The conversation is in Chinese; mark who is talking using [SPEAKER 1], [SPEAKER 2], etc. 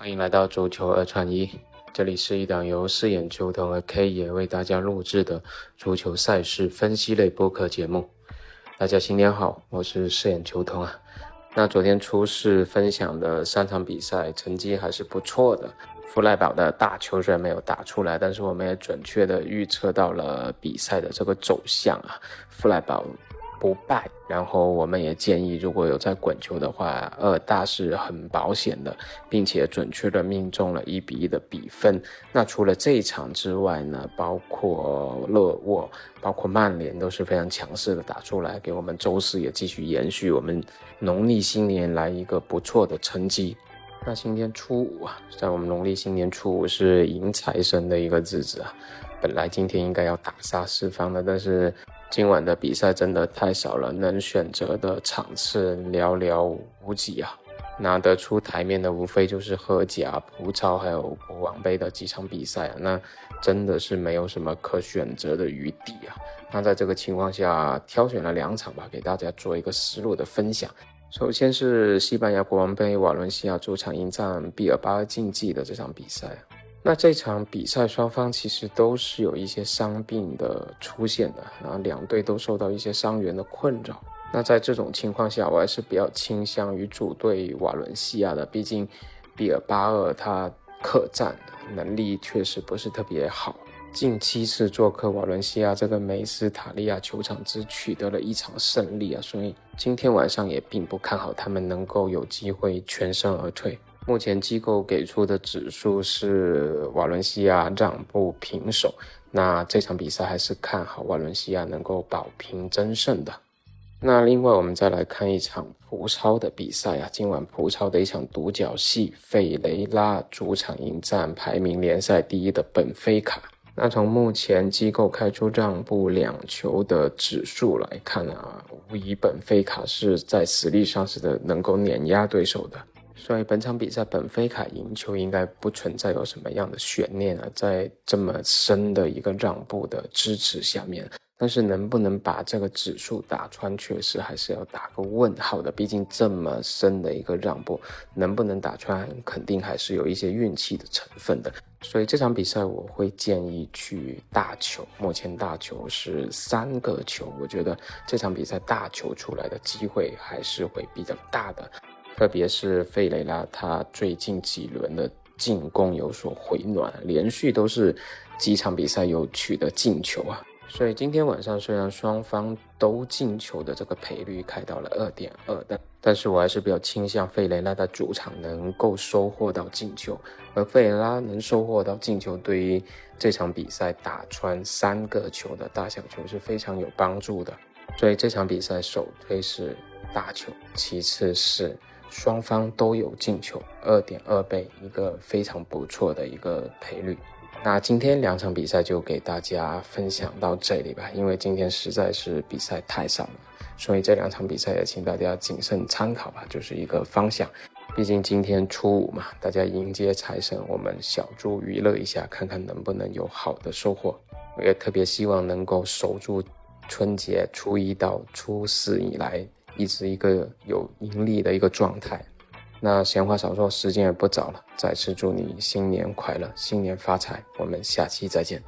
[SPEAKER 1] 欢迎来到足球二串一，这里是一档由饰演球童和 K 爷为大家录制的足球赛事分析类播客节目。大家新年好，我是饰演球童啊。那昨天初试分享的三场比赛成绩还是不错的。弗赖堡的大球虽然没有打出来，但是我们也准确的预测到了比赛的这个走向啊。弗赖堡。不败，然后我们也建议，如果有在滚球的话，二大是很保险的，并且准确的命中了一比一的比分。那除了这一场之外呢，包括勒沃，包括曼联都是非常强势的打出来，给我们周四也继续延续我们农历新年来一个不错的成绩。那今天初五啊，在我们农历新年初五是迎财神的一个日子啊，本来今天应该要打杀四方的，但是。今晚的比赛真的太少了，能选择的场次寥寥无几啊！拿得出台面的无非就是荷甲、葡超还有国王杯的几场比赛啊，那真的是没有什么可选择的余地啊！那在这个情况下，挑选了两场吧，给大家做一个思路的分享。首先是西班牙国王杯，瓦伦西亚主场迎战毕尔巴鄂竞技的这场比赛。那这场比赛双方其实都是有一些伤病的出现的，然后两队都受到一些伤员的困扰。那在这种情况下，我还是比较倾向于主队瓦伦西亚的，毕竟比尔巴鄂他客战能力确实不是特别好，近七次做客瓦伦西亚这个梅斯塔利亚球场只取得了一场胜利啊，所以今天晚上也并不看好他们能够有机会全身而退。目前机构给出的指数是瓦伦西亚让步平手，那这场比赛还是看好瓦伦西亚能够保平争胜的。那另外我们再来看一场葡超的比赛啊，今晚葡超的一场独角戏，费雷拉主场迎战排名联赛第一的本菲卡。那从目前机构开出让步两球的指数来看啊，无疑本菲卡是在实力上是的能够碾压对手的。所以本场比赛本菲卡赢球应该不存在有什么样的悬念啊，在这么深的一个让步的支持下面，但是能不能把这个指数打穿，确实还是要打个问号的。毕竟这么深的一个让步，能不能打穿，肯定还是有一些运气的成分的。所以这场比赛我会建议去大球，目前大球是三个球，我觉得这场比赛大球出来的机会还是会比较大的。特别是费雷拉，他最近几轮的进攻有所回暖，连续都是几场比赛有取得进球啊。所以今天晚上虽然双方都进球的这个赔率开到了二点二，但但是我还是比较倾向费雷拉的主场能够收获到进球，而费雷拉能收获到进球，对于这场比赛打穿三个球的大小球是非常有帮助的。所以这场比赛首推是大球，其次是。双方都有进球，二点二倍，一个非常不错的一个赔率。那今天两场比赛就给大家分享到这里吧，因为今天实在是比赛太少了，所以这两场比赛也请大家谨慎参考吧，就是一个方向。毕竟今天初五嘛，大家迎接财神，我们小猪娱乐一下，看看能不能有好的收获。我也特别希望能够守住春节初一到初四以来。一直一个有盈利的一个状态。那闲话少说，时间也不早了，再次祝你新年快乐，新年发财。我们下期再见。